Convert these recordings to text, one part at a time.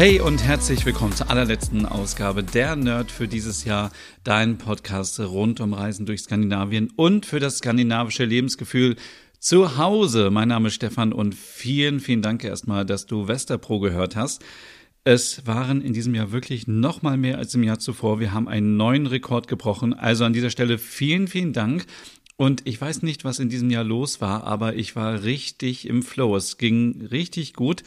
Hey und herzlich willkommen zur allerletzten Ausgabe der Nerd für dieses Jahr, dein Podcast rund um Reisen durch Skandinavien und für das skandinavische Lebensgefühl zu Hause. Mein Name ist Stefan und vielen, vielen Dank erstmal, dass du Westerpro gehört hast. Es waren in diesem Jahr wirklich noch mal mehr als im Jahr zuvor. Wir haben einen neuen Rekord gebrochen. Also an dieser Stelle vielen, vielen Dank. Und ich weiß nicht, was in diesem Jahr los war, aber ich war richtig im Flow. Es ging richtig gut.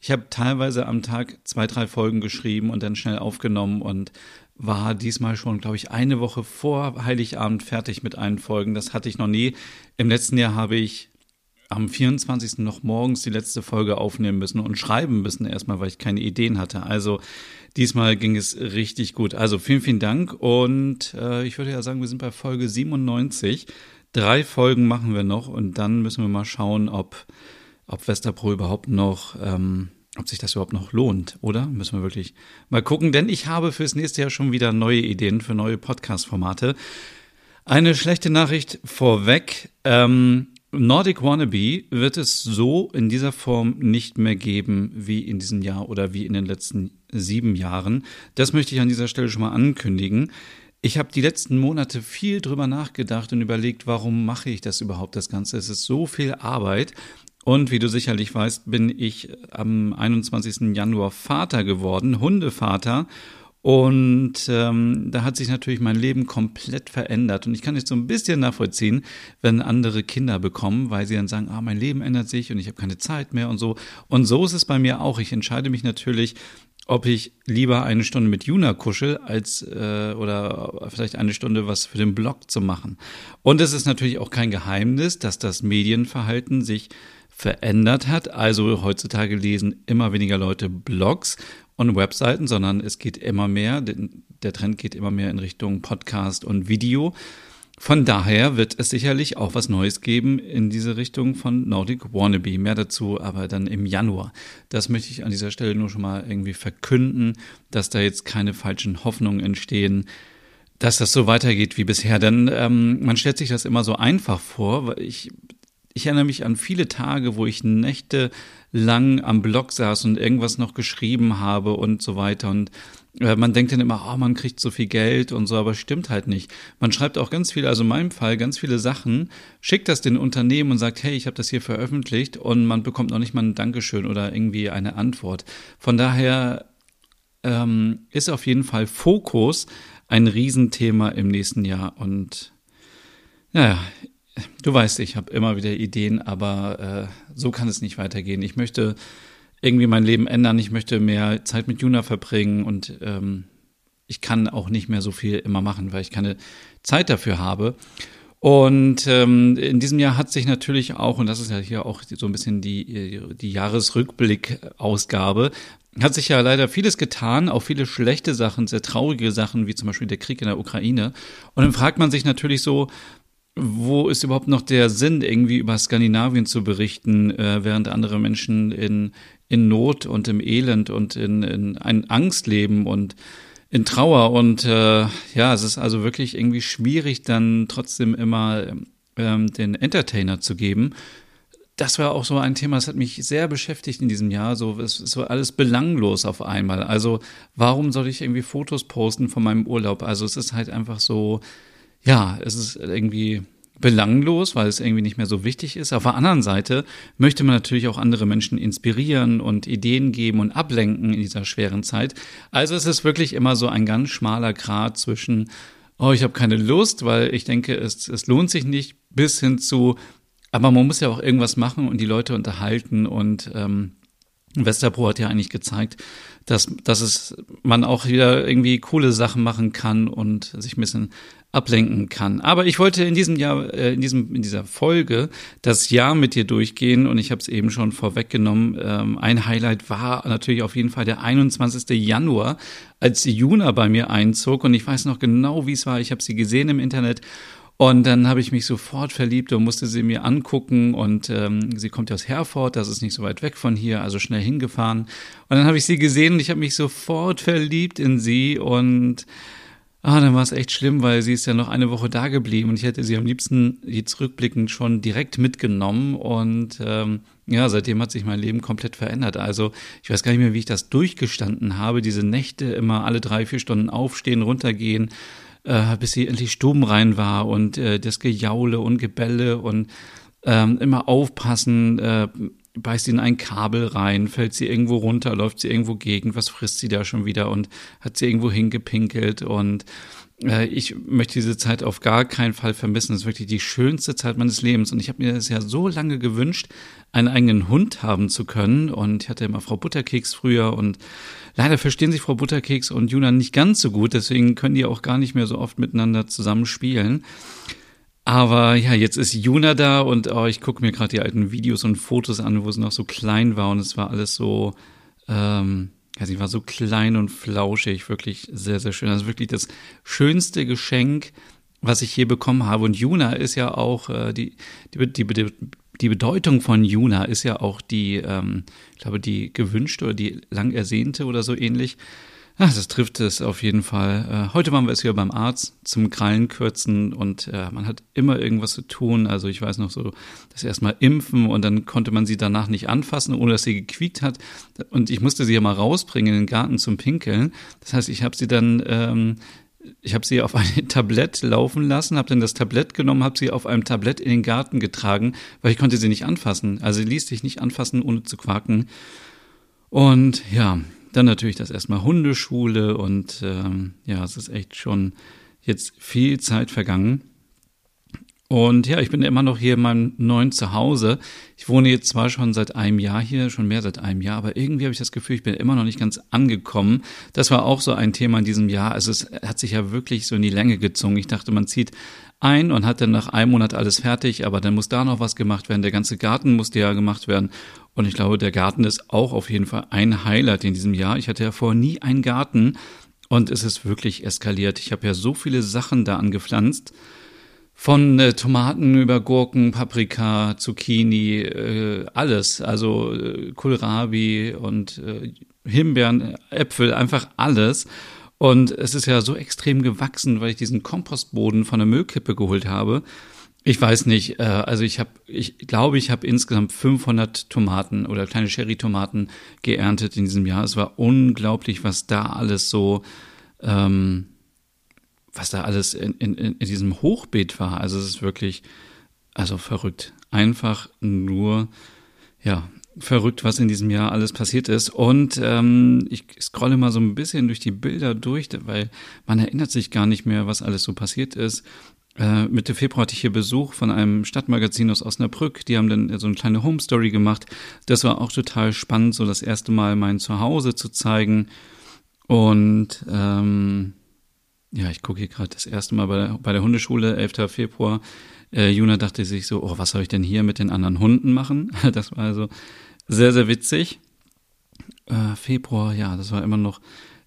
Ich habe teilweise am Tag zwei, drei Folgen geschrieben und dann schnell aufgenommen und war diesmal schon, glaube ich, eine Woche vor Heiligabend fertig mit allen Folgen. Das hatte ich noch nie. Im letzten Jahr habe ich am 24. noch morgens die letzte Folge aufnehmen müssen und schreiben müssen erstmal, weil ich keine Ideen hatte. Also diesmal ging es richtig gut. Also vielen, vielen Dank und äh, ich würde ja sagen, wir sind bei Folge 97. Drei Folgen machen wir noch und dann müssen wir mal schauen, ob ob Westerpro überhaupt noch, ähm, ob sich das überhaupt noch lohnt, oder? Müssen wir wirklich mal gucken, denn ich habe fürs nächste Jahr schon wieder neue Ideen für neue Podcast-Formate. Eine schlechte Nachricht vorweg. Ähm, Nordic Wannabe wird es so in dieser Form nicht mehr geben wie in diesem Jahr oder wie in den letzten sieben Jahren. Das möchte ich an dieser Stelle schon mal ankündigen. Ich habe die letzten Monate viel drüber nachgedacht und überlegt, warum mache ich das überhaupt, das Ganze. Es ist so viel Arbeit und wie du sicherlich weißt, bin ich am 21. Januar Vater geworden, Hundevater. Und ähm, da hat sich natürlich mein Leben komplett verändert. Und ich kann jetzt so ein bisschen nachvollziehen, wenn andere Kinder bekommen, weil sie dann sagen, ah, mein Leben ändert sich und ich habe keine Zeit mehr und so. Und so ist es bei mir auch. Ich entscheide mich natürlich, ob ich lieber eine Stunde mit Juna kuschel, als äh, oder vielleicht eine Stunde was für den Blog zu machen. Und es ist natürlich auch kein Geheimnis, dass das Medienverhalten sich verändert hat. Also heutzutage lesen immer weniger Leute Blogs und Webseiten, sondern es geht immer mehr, der Trend geht immer mehr in Richtung Podcast und Video. Von daher wird es sicherlich auch was Neues geben in diese Richtung von Nordic Wannabe. Mehr dazu aber dann im Januar. Das möchte ich an dieser Stelle nur schon mal irgendwie verkünden, dass da jetzt keine falschen Hoffnungen entstehen, dass das so weitergeht wie bisher. Denn ähm, man stellt sich das immer so einfach vor. Weil ich ich erinnere mich an viele Tage, wo ich Nächte lang am Blog saß und irgendwas noch geschrieben habe und so weiter. Und äh, man denkt dann immer, oh, man kriegt so viel Geld und so, aber stimmt halt nicht. Man schreibt auch ganz viele, also in meinem Fall ganz viele Sachen, schickt das den Unternehmen und sagt, hey, ich habe das hier veröffentlicht und man bekommt noch nicht mal ein Dankeschön oder irgendwie eine Antwort. Von daher ähm, ist auf jeden Fall Fokus ein Riesenthema im nächsten Jahr und naja, du weißt, ich habe immer wieder Ideen, aber äh, so kann es nicht weitergehen. Ich möchte irgendwie mein Leben ändern. Ich möchte mehr Zeit mit Juna verbringen und ähm, ich kann auch nicht mehr so viel immer machen, weil ich keine Zeit dafür habe. Und ähm, in diesem Jahr hat sich natürlich auch, und das ist ja hier auch so ein bisschen die, die Jahresrückblick-Ausgabe, hat sich ja leider vieles getan, auch viele schlechte Sachen, sehr traurige Sachen, wie zum Beispiel der Krieg in der Ukraine. Und dann fragt man sich natürlich so, wo ist überhaupt noch der Sinn, irgendwie über Skandinavien zu berichten, äh, während andere Menschen in, in Not und im Elend und in, in, in Angst leben und in Trauer. Und äh, ja, es ist also wirklich irgendwie schwierig, dann trotzdem immer ähm, den Entertainer zu geben. Das war auch so ein Thema, das hat mich sehr beschäftigt in diesem Jahr. So, es ist so alles belanglos auf einmal. Also, warum soll ich irgendwie Fotos posten von meinem Urlaub? Also, es ist halt einfach so, ja, es ist irgendwie belanglos, weil es irgendwie nicht mehr so wichtig ist. Auf der anderen Seite möchte man natürlich auch andere Menschen inspirieren und Ideen geben und ablenken in dieser schweren Zeit. Also es ist wirklich immer so ein ganz schmaler Grad zwischen, oh, ich habe keine Lust, weil ich denke, es, es lohnt sich nicht, bis hin zu, aber man muss ja auch irgendwas machen und die Leute unterhalten und ähm, Westerpro hat ja eigentlich gezeigt, dass, dass es man auch wieder irgendwie coole Sachen machen kann und sich ein bisschen ablenken kann. Aber ich wollte in diesem Jahr, äh, in diesem, in dieser Folge das Jahr mit dir durchgehen und ich habe es eben schon vorweggenommen. Ähm, ein Highlight war natürlich auf jeden Fall der 21. Januar, als Juna bei mir einzog und ich weiß noch genau, wie es war. Ich habe sie gesehen im Internet und dann habe ich mich sofort verliebt und musste sie mir angucken. Und ähm, sie kommt ja aus Herford, das ist nicht so weit weg von hier, also schnell hingefahren. Und dann habe ich sie gesehen und ich habe mich sofort verliebt in sie. Und ah, dann war es echt schlimm, weil sie ist ja noch eine Woche da geblieben und ich hätte sie am liebsten jetzt rückblickend schon direkt mitgenommen. Und ähm, ja, seitdem hat sich mein Leben komplett verändert. Also ich weiß gar nicht mehr, wie ich das durchgestanden habe. Diese Nächte immer alle drei, vier Stunden aufstehen, runtergehen äh, bis sie endlich stubenrein war und äh, das Gejaule und Gebälle und ähm, immer aufpassen, äh, beißt sie in ein Kabel rein, fällt sie irgendwo runter, läuft sie irgendwo gegen, was frisst sie da schon wieder und hat sie irgendwo hingepinkelt und ich möchte diese Zeit auf gar keinen Fall vermissen. Das ist wirklich die schönste Zeit meines Lebens. Und ich habe mir das ja so lange gewünscht, einen eigenen Hund haben zu können. Und ich hatte immer Frau Butterkeks früher und leider verstehen sich Frau Butterkeks und Juna nicht ganz so gut. Deswegen können die auch gar nicht mehr so oft miteinander zusammen spielen. Aber ja, jetzt ist Juna da und oh, ich gucke mir gerade die alten Videos und Fotos an, wo sie noch so klein war und es war alles so, ähm, ja, sie war so klein und flauschig, wirklich sehr, sehr schön. Also wirklich das schönste Geschenk, was ich je bekommen habe. Und Juna ist ja auch, äh, die, die, die, die Bedeutung von Juna ist ja auch die, ähm, ich glaube, die gewünschte oder die lang ersehnte oder so ähnlich. Ach, das trifft es auf jeden Fall. Äh, heute waren wir es wieder beim Arzt zum Krallenkürzen und äh, man hat immer irgendwas zu tun. Also ich weiß noch so, das erstmal impfen und dann konnte man sie danach nicht anfassen, ohne dass sie gequiekt hat. Und ich musste sie ja mal rausbringen in den Garten zum Pinkeln. Das heißt, ich habe sie dann ähm, ich habe sie auf ein Tablett laufen lassen, habe dann das Tablett genommen, habe sie auf einem Tablett in den Garten getragen, weil ich konnte sie nicht anfassen. Also sie ließ sich nicht anfassen, ohne zu quaken. Und ja, dann natürlich das erstmal Hundeschule und ähm, ja, es ist echt schon jetzt viel Zeit vergangen. Und ja, ich bin immer noch hier in meinem neuen Zuhause. Ich wohne jetzt zwar schon seit einem Jahr hier, schon mehr seit einem Jahr, aber irgendwie habe ich das Gefühl, ich bin immer noch nicht ganz angekommen. Das war auch so ein Thema in diesem Jahr. Also es hat sich ja wirklich so in die Länge gezogen. Ich dachte, man zieht ein und hat dann nach einem Monat alles fertig, aber dann muss da noch was gemacht werden. Der ganze Garten musste ja gemacht werden. Und ich glaube, der Garten ist auch auf jeden Fall ein Highlight in diesem Jahr. Ich hatte ja vorher nie einen Garten und es ist wirklich eskaliert. Ich habe ja so viele Sachen da angepflanzt. Von äh, Tomaten über Gurken, Paprika, Zucchini, äh, alles. Also äh, Kohlrabi und äh, Himbeeren, Äpfel, einfach alles. Und es ist ja so extrem gewachsen, weil ich diesen Kompostboden von der Müllkippe geholt habe. Ich weiß nicht, äh, also ich habe, ich glaube, ich habe insgesamt 500 Tomaten oder kleine Cherry-Tomaten geerntet in diesem Jahr. Es war unglaublich, was da alles so ähm, was da alles in, in, in diesem Hochbeet war. Also es ist wirklich, also verrückt. Einfach nur, ja, verrückt, was in diesem Jahr alles passiert ist. Und ähm, ich scrolle mal so ein bisschen durch die Bilder durch, weil man erinnert sich gar nicht mehr, was alles so passiert ist. Äh, Mitte Februar hatte ich hier Besuch von einem Stadtmagazin aus Osnabrück. Die haben dann so eine kleine Home Story gemacht. Das war auch total spannend, so das erste Mal mein Zuhause zu zeigen. Und ähm, ja, ich gucke hier gerade das erste Mal bei der, bei der Hundeschule, 11. Februar. Äh, Juna dachte sich so, oh, was soll ich denn hier mit den anderen Hunden machen? Das war also sehr, sehr witzig. Äh, Februar, ja, das war immer noch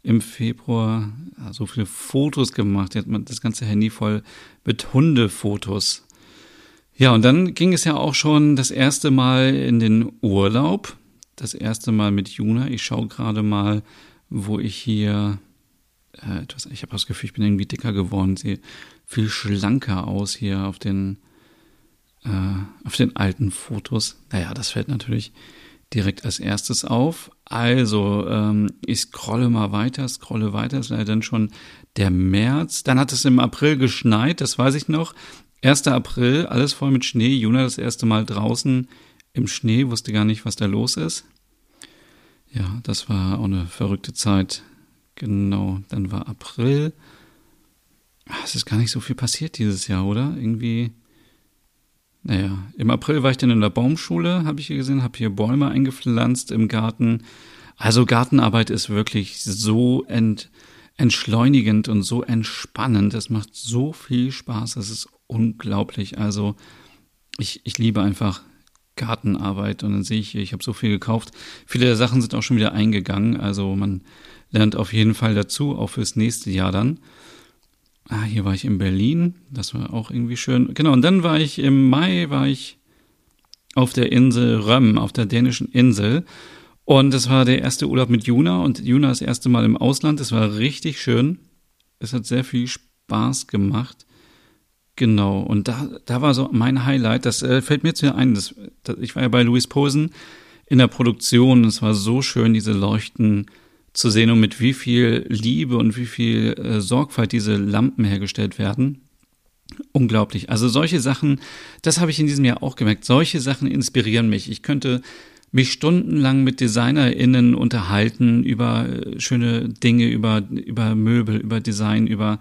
im Februar ja, so viele Fotos gemacht. Jetzt hat man das ganze Handy voll mit Hundefotos. Ja, und dann ging es ja auch schon das erste Mal in den Urlaub. Das erste Mal mit Juna. Ich schaue gerade mal, wo ich hier äh, etwas, ich habe das Gefühl, ich bin irgendwie dicker geworden, sehe viel schlanker aus hier auf den, äh, auf den alten Fotos. Naja, das fällt natürlich direkt als erstes auf. Also, ähm, ich scrolle mal weiter, scrolle weiter, ist leider dann schon der März. Dann hat es im April geschneit, das weiß ich noch. 1. April, alles voll mit Schnee. Juna das erste Mal draußen im Schnee, wusste gar nicht, was da los ist. Ja, das war auch eine verrückte Zeit. Genau, dann war April. Ach, es ist gar nicht so viel passiert dieses Jahr, oder? Irgendwie. Naja, im April war ich dann in der Baumschule, habe ich hier gesehen, habe hier Bäume eingepflanzt im Garten. Also Gartenarbeit ist wirklich so ent, entschleunigend und so entspannend. Es macht so viel Spaß, es ist unglaublich. Also ich, ich liebe einfach Gartenarbeit und dann sehe ich hier, ich habe so viel gekauft. Viele der Sachen sind auch schon wieder eingegangen. Also man lernt auf jeden Fall dazu, auch fürs nächste Jahr dann. Ah, hier war ich in Berlin. Das war auch irgendwie schön. Genau, und dann war ich im Mai, war ich auf der Insel Röm, auf der dänischen Insel. Und das war der erste Urlaub mit Juna und Juna das erste Mal im Ausland. Es war richtig schön. Es hat sehr viel Spaß gemacht. Genau, und da, da war so mein Highlight, das äh, fällt mir zu ein, das, das, ich war ja bei Louis Posen in der Produktion, es war so schön, diese Leuchten zu sehen und mit wie viel Liebe und wie viel äh, Sorgfalt diese Lampen hergestellt werden. Unglaublich. Also solche Sachen, das habe ich in diesem Jahr auch gemerkt, solche Sachen inspirieren mich. Ich könnte mich stundenlang mit DesignerInnen unterhalten über äh, schöne Dinge, über, über Möbel, über Design, über,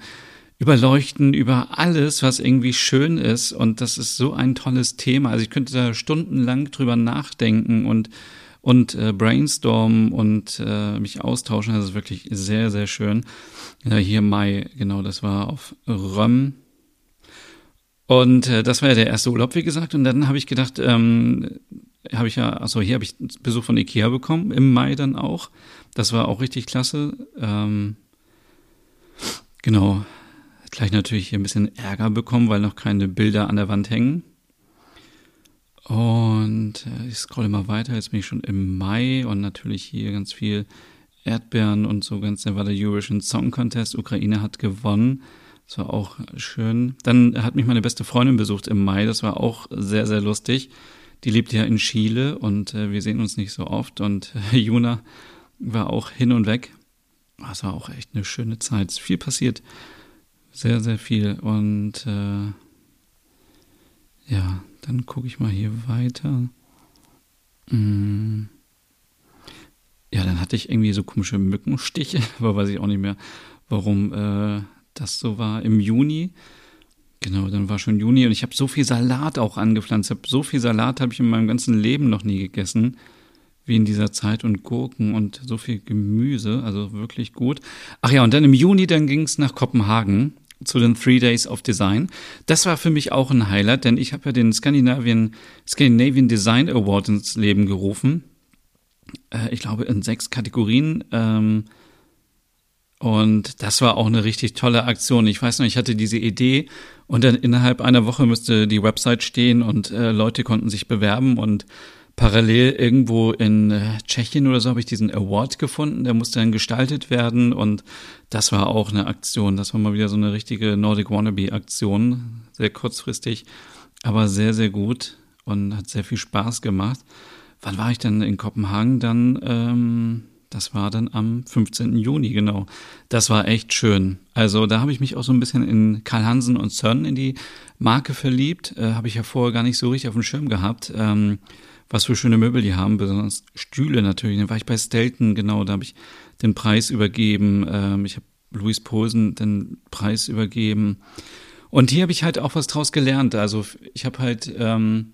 über Leuchten, über alles, was irgendwie schön ist. Und das ist so ein tolles Thema. Also ich könnte da stundenlang drüber nachdenken und und äh, brainstormen und äh, mich austauschen. Das ist wirklich sehr, sehr schön. Ja, hier Mai, genau, das war auf Röm. Und äh, das war ja der erste Urlaub, wie gesagt. Und dann habe ich gedacht, ähm, habe ich ja, also hier habe ich Besuch von Ikea bekommen, im Mai dann auch. Das war auch richtig klasse. Ähm, genau. Gleich natürlich hier ein bisschen Ärger bekommen, weil noch keine Bilder an der Wand hängen. Und äh, ich scrolle mal weiter, jetzt bin ich schon im Mai und natürlich hier ganz viel Erdbeeren und so ganz der war der Eurovision Song Contest. Ukraine hat gewonnen. Das war auch schön. Dann hat mich meine beste Freundin besucht im Mai. Das war auch sehr, sehr lustig. Die lebt ja in Chile und äh, wir sehen uns nicht so oft. Und äh, Juna war auch hin und weg. Das war auch echt eine schöne Zeit. Es ist viel passiert. Sehr, sehr viel. Und äh, ja, dann gucke ich mal hier weiter. Mm. Ja, dann hatte ich irgendwie so komische Mückenstiche, aber weiß ich auch nicht mehr, warum äh, das so war. Im Juni, genau, dann war schon Juni und ich habe so viel Salat auch angepflanzt. Hab so viel Salat habe ich in meinem ganzen Leben noch nie gegessen wie in dieser Zeit und Gurken und so viel Gemüse, also wirklich gut. Ach ja, und dann im Juni, dann ging es nach Kopenhagen zu den Three Days of Design. Das war für mich auch ein Highlight, denn ich habe ja den Scandinavian, Scandinavian Design Award ins Leben gerufen. Äh, ich glaube in sechs Kategorien. Ähm, und das war auch eine richtig tolle Aktion. Ich weiß noch, ich hatte diese Idee und dann innerhalb einer Woche müsste die Website stehen und äh, Leute konnten sich bewerben und parallel irgendwo in äh, Tschechien oder so habe ich diesen Award gefunden, der musste dann gestaltet werden und das war auch eine Aktion. Das war mal wieder so eine richtige Nordic Wannabe Aktion, sehr kurzfristig, aber sehr, sehr gut und hat sehr viel Spaß gemacht. Wann war ich denn in Kopenhagen? Dann, ähm, das war dann am 15. Juni, genau. Das war echt schön. Also da habe ich mich auch so ein bisschen in Karl Hansen und Sön in die Marke verliebt. Äh, habe ich ja vorher gar nicht so richtig auf dem Schirm gehabt. Ähm, was für schöne Möbel die haben, besonders Stühle natürlich. Dann war ich bei Stelton, genau, da habe ich den Preis übergeben. Ähm, ich habe Louis Posen den Preis übergeben. Und hier habe ich halt auch was draus gelernt. Also ich habe halt, ähm,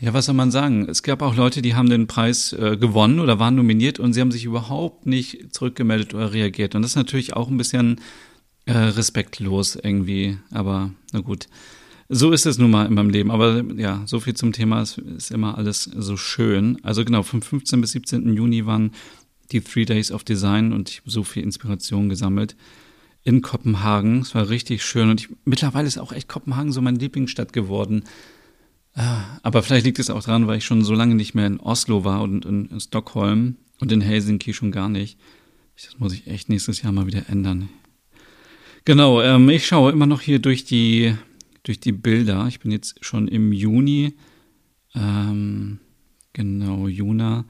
ja, was soll man sagen? Es gab auch Leute, die haben den Preis äh, gewonnen oder waren nominiert und sie haben sich überhaupt nicht zurückgemeldet oder reagiert. Und das ist natürlich auch ein bisschen äh, respektlos irgendwie. Aber na gut. So ist es nun mal in meinem Leben. Aber ja, so viel zum Thema. Es ist immer alles so schön. Also genau, vom 15. bis 17. Juni waren die Three Days of Design und ich habe so viel Inspiration gesammelt in Kopenhagen. Es war richtig schön und ich, mittlerweile ist auch echt Kopenhagen so meine Lieblingsstadt geworden. Ah, aber vielleicht liegt es auch daran, weil ich schon so lange nicht mehr in Oslo war und in, in Stockholm und in Helsinki schon gar nicht. Das muss ich echt nächstes Jahr mal wieder ändern. Genau, ähm, ich schaue immer noch hier durch die durch die Bilder. Ich bin jetzt schon im Juni. Ähm, genau, Juna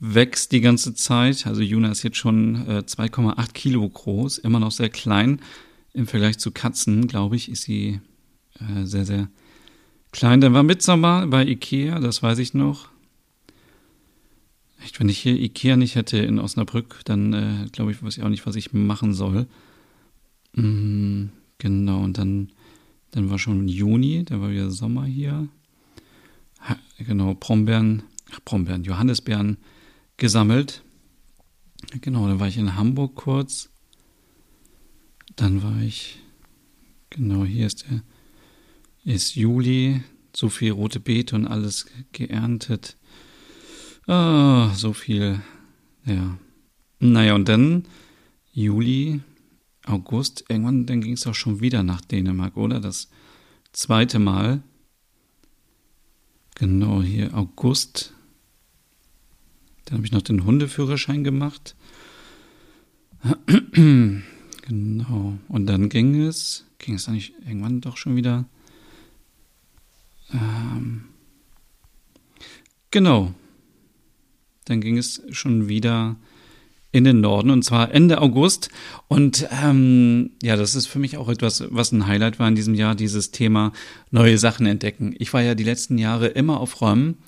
wächst die ganze Zeit. Also Juna ist jetzt schon äh, 2,8 Kilo groß, immer noch sehr klein. Im Vergleich zu Katzen, glaube ich, ist sie äh, sehr, sehr klein. Dann war Mitsommer bei Ikea, das weiß ich noch. Echt, wenn ich hier Ikea nicht hätte in Osnabrück, dann äh, glaube ich, weiß ich auch nicht, was ich machen soll. Mhm, genau, und dann Dann war schon Juni, da war wieder Sommer hier. Ha, genau, Brombeeren, ach, Brombeeren, Johannisbeeren gesammelt. Genau, dann war ich in Hamburg kurz. Dann war ich, genau, hier ist der, ist Juli, so viel rote Beete und alles geerntet. Ah, so viel, ja. Naja, und dann Juli, August, irgendwann, dann ging es auch schon wieder nach Dänemark, oder? Das zweite Mal. Genau, hier August. Dann habe ich noch den Hundeführerschein gemacht. genau. Und dann ging es, ging es eigentlich irgendwann doch schon wieder. Ähm, genau. Dann ging es schon wieder in den Norden und zwar Ende August. Und ähm, ja, das ist für mich auch etwas, was ein Highlight war in diesem Jahr, dieses Thema neue Sachen entdecken. Ich war ja die letzten Jahre immer auf Räumen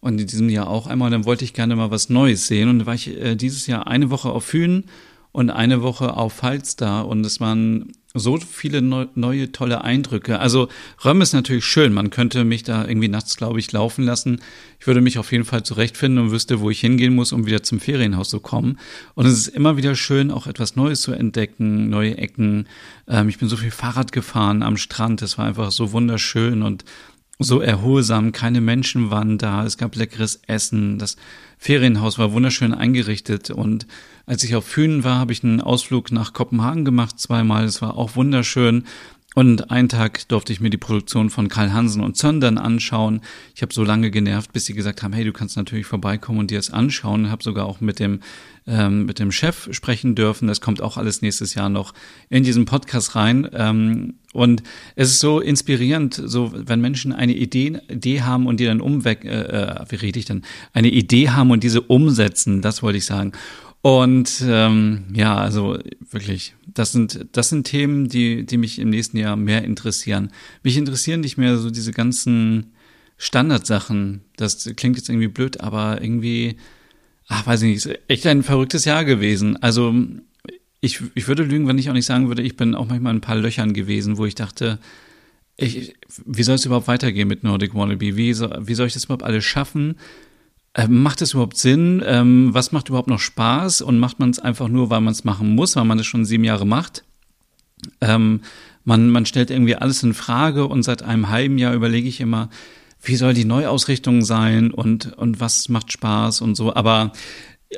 und in diesem Jahr auch einmal, dann wollte ich gerne mal was Neues sehen und da war ich äh, dieses Jahr eine Woche auf Fünen und eine Woche auf Falster und es waren so viele neu, neue tolle Eindrücke. Also Röm ist natürlich schön. Man könnte mich da irgendwie nachts, glaube ich, laufen lassen. Ich würde mich auf jeden Fall zurechtfinden und wüsste, wo ich hingehen muss, um wieder zum Ferienhaus zu kommen. Und es ist immer wieder schön, auch etwas Neues zu entdecken, neue Ecken. Ähm, ich bin so viel Fahrrad gefahren am Strand. Es war einfach so wunderschön und so erholsam. Keine Menschen waren da. Es gab leckeres Essen. Das Ferienhaus war wunderschön eingerichtet und als ich auf Fünen war, habe ich einen Ausflug nach Kopenhagen gemacht, zweimal. Es war auch wunderschön. Und einen Tag durfte ich mir die Produktion von Karl Hansen und Zöndern anschauen. Ich habe so lange genervt, bis sie gesagt haben, hey, du kannst natürlich vorbeikommen und dir das anschauen. Ich habe sogar auch mit dem ähm, mit dem Chef sprechen dürfen. Das kommt auch alles nächstes Jahr noch in diesen Podcast rein. Ähm, und es ist so inspirierend, so wenn Menschen eine Idee, Idee haben und die dann umweg, äh, äh, wie rede ich denn, eine Idee haben und diese umsetzen, das wollte ich sagen. Und ähm, ja, also wirklich, das sind das sind Themen, die die mich im nächsten Jahr mehr interessieren. Mich interessieren nicht mehr so diese ganzen Standardsachen. Das klingt jetzt irgendwie blöd, aber irgendwie, ach, weiß ich nicht, ist echt ein verrücktes Jahr gewesen. Also ich ich würde lügen, wenn ich auch nicht sagen würde, ich bin auch manchmal in ein paar Löchern gewesen, wo ich dachte, ich, wie soll es überhaupt weitergehen mit Nordic Wannabe? Wie, so, wie soll ich das überhaupt alles schaffen? Ähm, macht es überhaupt Sinn? Ähm, was macht überhaupt noch Spaß? Und macht man es einfach nur, weil man es machen muss, weil man es schon sieben Jahre macht? Ähm, man, man stellt irgendwie alles in Frage und seit einem halben Jahr überlege ich immer, wie soll die Neuausrichtung sein und, und was macht Spaß und so. Aber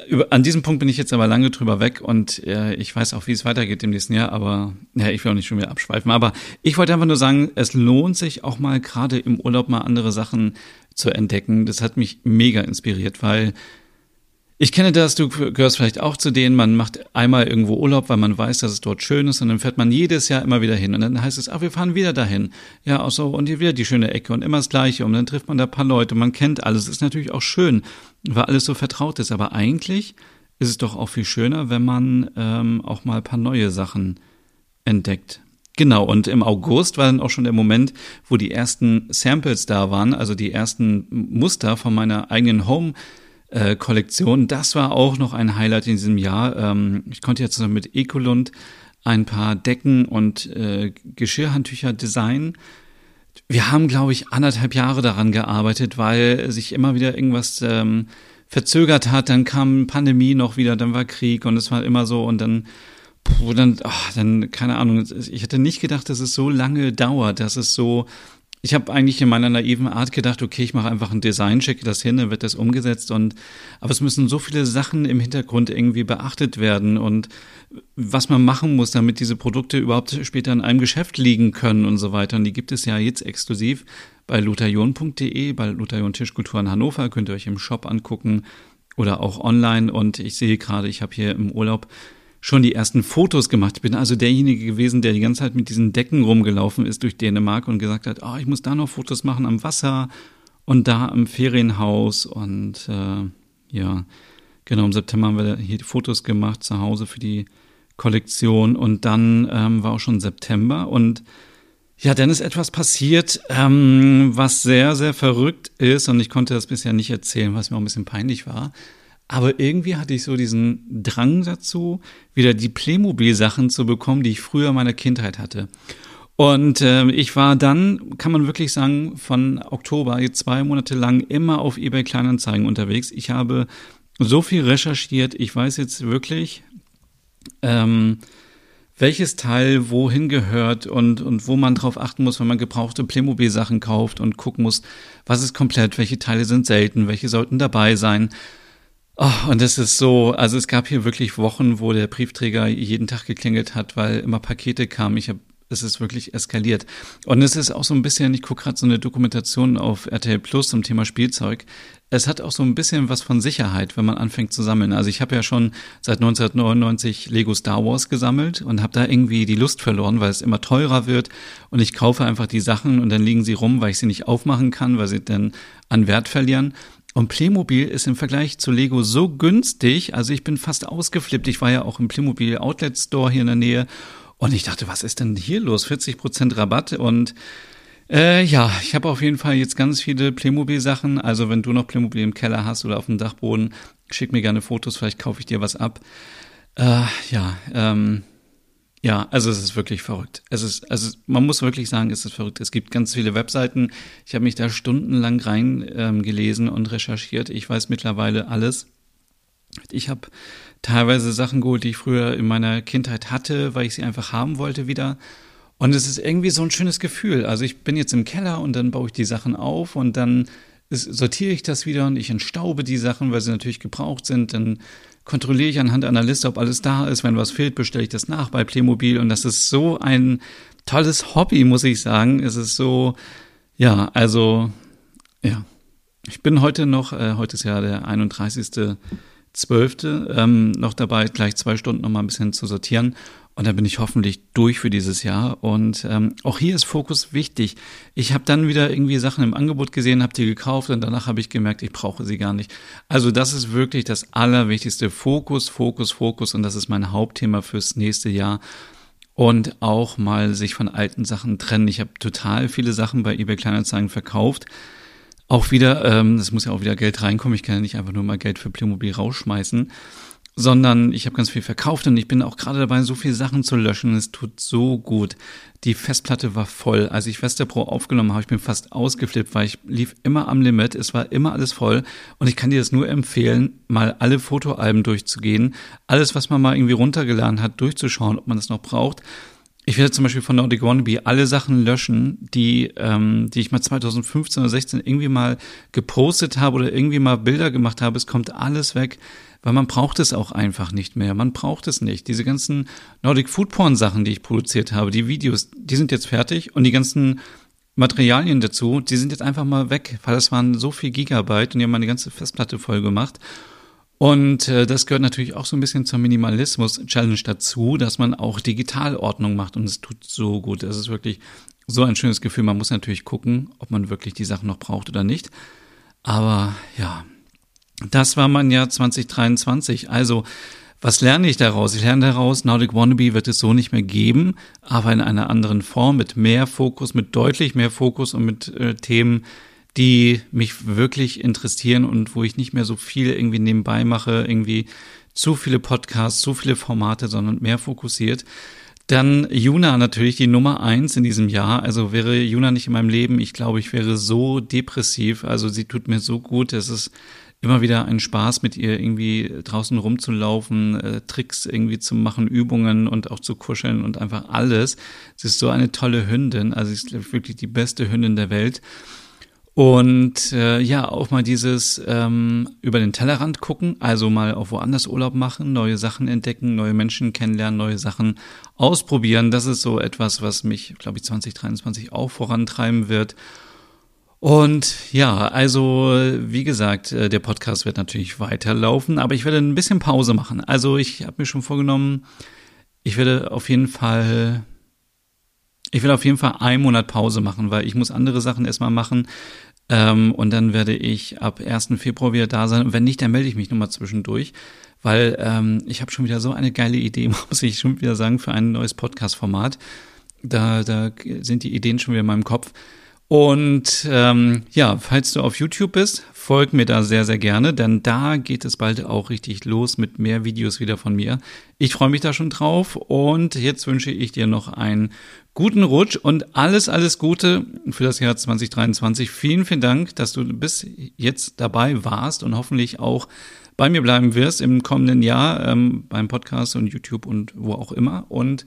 über, an diesem Punkt bin ich jetzt aber lange drüber weg und äh, ich weiß auch, wie es weitergeht im nächsten Jahr, aber ja, ich will auch nicht schon wieder abschweifen. Aber ich wollte einfach nur sagen, es lohnt sich auch mal gerade im Urlaub mal andere Sachen zu entdecken. Das hat mich mega inspiriert, weil ich kenne das, du gehörst vielleicht auch zu denen, man macht einmal irgendwo Urlaub, weil man weiß, dass es dort schön ist und dann fährt man jedes Jahr immer wieder hin und dann heißt es, ach, wir fahren wieder dahin. Ja, auch so und hier wieder die schöne Ecke und immer das Gleiche und dann trifft man da paar Leute, man kennt alles, ist natürlich auch schön, weil alles so vertraut ist, aber eigentlich ist es doch auch viel schöner, wenn man ähm, auch mal paar neue Sachen entdeckt. Genau, und im August war dann auch schon der Moment, wo die ersten Samples da waren, also die ersten Muster von meiner eigenen Home Kollektion. Das war auch noch ein Highlight in diesem Jahr. Ähm, ich konnte zusammen mit Ecolund ein paar Decken und äh, Geschirrhandtücher designen. Wir haben, glaube ich, anderthalb Jahre daran gearbeitet, weil sich immer wieder irgendwas ähm, verzögert hat. Dann kam Pandemie noch wieder, dann war Krieg und es war immer so und dann puh, dann, ach, dann, keine Ahnung, ich hätte nicht gedacht, dass es so lange dauert, dass es so ich habe eigentlich in meiner naiven Art gedacht, okay, ich mache einfach ein Design, schicke das hin, dann wird das umgesetzt und aber es müssen so viele Sachen im Hintergrund irgendwie beachtet werden und was man machen muss, damit diese Produkte überhaupt später in einem Geschäft liegen können und so weiter. Und die gibt es ja jetzt exklusiv bei lutherjon.de, bei Lutherjon Tischkultur in Hannover, könnt ihr euch im Shop angucken oder auch online. Und ich sehe gerade, ich habe hier im Urlaub schon die ersten Fotos gemacht. Ich bin also derjenige gewesen, der die ganze Zeit mit diesen Decken rumgelaufen ist durch Dänemark und gesagt hat, oh, ich muss da noch Fotos machen am Wasser und da im Ferienhaus und äh, ja, genau im September haben wir hier die Fotos gemacht zu Hause für die Kollektion und dann ähm, war auch schon September und ja, dann ist etwas passiert, ähm, was sehr, sehr verrückt ist und ich konnte das bisher nicht erzählen, was mir auch ein bisschen peinlich war. Aber irgendwie hatte ich so diesen Drang dazu, wieder die Playmobil-Sachen zu bekommen, die ich früher in meiner Kindheit hatte. Und äh, ich war dann, kann man wirklich sagen, von Oktober zwei Monate lang immer auf eBay Kleinanzeigen unterwegs. Ich habe so viel recherchiert. Ich weiß jetzt wirklich, ähm, welches Teil wohin gehört und, und wo man drauf achten muss, wenn man gebrauchte Playmobil-Sachen kauft und gucken muss, was ist komplett, welche Teile sind selten, welche sollten dabei sein. Oh, und das ist so, also es gab hier wirklich Wochen, wo der Briefträger jeden Tag geklingelt hat, weil immer Pakete kamen. Ich habe es ist wirklich eskaliert. Und es ist auch so ein bisschen, ich gucke gerade so eine Dokumentation auf RTL Plus zum Thema Spielzeug. Es hat auch so ein bisschen was von Sicherheit, wenn man anfängt zu sammeln. Also ich habe ja schon seit 1999 Lego Star Wars gesammelt und habe da irgendwie die Lust verloren, weil es immer teurer wird und ich kaufe einfach die Sachen und dann liegen sie rum, weil ich sie nicht aufmachen kann, weil sie dann an Wert verlieren. Und Playmobil ist im Vergleich zu Lego so günstig, also ich bin fast ausgeflippt. Ich war ja auch im Playmobil Outlet Store hier in der Nähe und ich dachte, was ist denn hier los? 40 Prozent Rabatt und äh, ja, ich habe auf jeden Fall jetzt ganz viele Playmobil-Sachen. Also wenn du noch Playmobil im Keller hast oder auf dem Dachboden, schick mir gerne Fotos, vielleicht kaufe ich dir was ab. Äh, ja, ähm, ja, also es ist wirklich verrückt. Es ist, also man muss wirklich sagen, es ist verrückt. Es gibt ganz viele Webseiten. Ich habe mich da stundenlang reingelesen ähm, und recherchiert. Ich weiß mittlerweile alles. Ich habe teilweise Sachen geholt, die ich früher in meiner Kindheit hatte, weil ich sie einfach haben wollte wieder. Und es ist irgendwie so ein schönes Gefühl. Also ich bin jetzt im Keller und dann baue ich die Sachen auf und dann sortiere ich das wieder und ich entstaube die Sachen, weil sie natürlich gebraucht sind. Dann kontrolliere ich anhand einer Liste, ob alles da ist. Wenn was fehlt, bestelle ich das nach bei Playmobil. Und das ist so ein tolles Hobby, muss ich sagen. Es ist so, ja, also, ja. Ich bin heute noch, äh, heute ist ja der 31. 12. Ähm, noch dabei, gleich zwei Stunden noch mal ein bisschen zu sortieren. Und dann bin ich hoffentlich durch für dieses Jahr. Und ähm, auch hier ist Fokus wichtig. Ich habe dann wieder irgendwie Sachen im Angebot gesehen, habe die gekauft und danach habe ich gemerkt, ich brauche sie gar nicht. Also das ist wirklich das Allerwichtigste. Fokus, Fokus, Fokus. Und das ist mein Hauptthema fürs nächste Jahr. Und auch mal sich von alten Sachen trennen. Ich habe total viele Sachen bei eBay Kleinanzeigen verkauft auch wieder, ähm, es muss ja auch wieder Geld reinkommen. Ich kann ja nicht einfach nur mal Geld für Playmobil rausschmeißen, sondern ich habe ganz viel verkauft und ich bin auch gerade dabei, so viele Sachen zu löschen. Es tut so gut. Die Festplatte war voll. Als ich Vesta Pro aufgenommen habe, ich bin fast ausgeflippt, weil ich lief immer am Limit. Es war immer alles voll und ich kann dir das nur empfehlen, mal alle Fotoalben durchzugehen, alles, was man mal irgendwie runtergeladen hat, durchzuschauen, ob man das noch braucht ich werde zum Beispiel von Nordic Wannabe alle Sachen löschen, die, ähm, die ich mal 2015 oder 16 irgendwie mal gepostet habe oder irgendwie mal Bilder gemacht habe. Es kommt alles weg, weil man braucht es auch einfach nicht mehr. Man braucht es nicht. Diese ganzen Nordic Food Porn Sachen, die ich produziert habe, die Videos, die sind jetzt fertig und die ganzen Materialien dazu, die sind jetzt einfach mal weg, weil es waren so viel Gigabyte und die haben meine ganze Festplatte voll gemacht. Und äh, das gehört natürlich auch so ein bisschen zur Minimalismus-Challenge dazu, dass man auch Digitalordnung macht und es tut so gut. Es ist wirklich so ein schönes Gefühl. Man muss natürlich gucken, ob man wirklich die Sachen noch braucht oder nicht. Aber ja, das war mein Jahr 2023. Also, was lerne ich daraus? Ich lerne daraus, Nordic Wannabe wird es so nicht mehr geben, aber in einer anderen Form, mit mehr Fokus, mit deutlich mehr Fokus und mit äh, Themen, die mich wirklich interessieren und wo ich nicht mehr so viel irgendwie nebenbei mache, irgendwie zu viele Podcasts, zu viele Formate, sondern mehr fokussiert. Dann Juna natürlich die Nummer eins in diesem Jahr. Also wäre Juna nicht in meinem Leben, ich glaube, ich wäre so depressiv. Also sie tut mir so gut. Es ist immer wieder ein Spaß, mit ihr irgendwie draußen rumzulaufen, äh, Tricks irgendwie zu machen, Übungen und auch zu kuscheln und einfach alles. Sie ist so eine tolle Hündin. Also sie ist wirklich die beste Hündin der Welt. Und äh, ja, auch mal dieses ähm, über den Tellerrand gucken, also mal auch woanders Urlaub machen, neue Sachen entdecken, neue Menschen kennenlernen, neue Sachen ausprobieren. Das ist so etwas, was mich, glaube ich, 2023 auch vorantreiben wird. Und ja, also wie gesagt, äh, der Podcast wird natürlich weiterlaufen, aber ich werde ein bisschen Pause machen. Also ich habe mir schon vorgenommen, ich werde auf jeden Fall ich will auf jeden Fall einen Monat Pause machen, weil ich muss andere Sachen erstmal machen. Ähm, und dann werde ich ab 1. Februar wieder da sein. Und wenn nicht, dann melde ich mich nochmal zwischendurch, weil ähm, ich habe schon wieder so eine geile Idee, muss ich schon wieder sagen, für ein neues Podcast-Format. Da, da sind die Ideen schon wieder in meinem Kopf. Und ähm, ja, falls du auf YouTube bist, folg mir da sehr, sehr gerne, denn da geht es bald auch richtig los mit mehr Videos wieder von mir. Ich freue mich da schon drauf und jetzt wünsche ich dir noch einen guten Rutsch und alles, alles Gute für das Jahr 2023. Vielen, vielen Dank, dass du bis jetzt dabei warst und hoffentlich auch bei mir bleiben wirst im kommenden Jahr ähm, beim Podcast und YouTube und wo auch immer. Und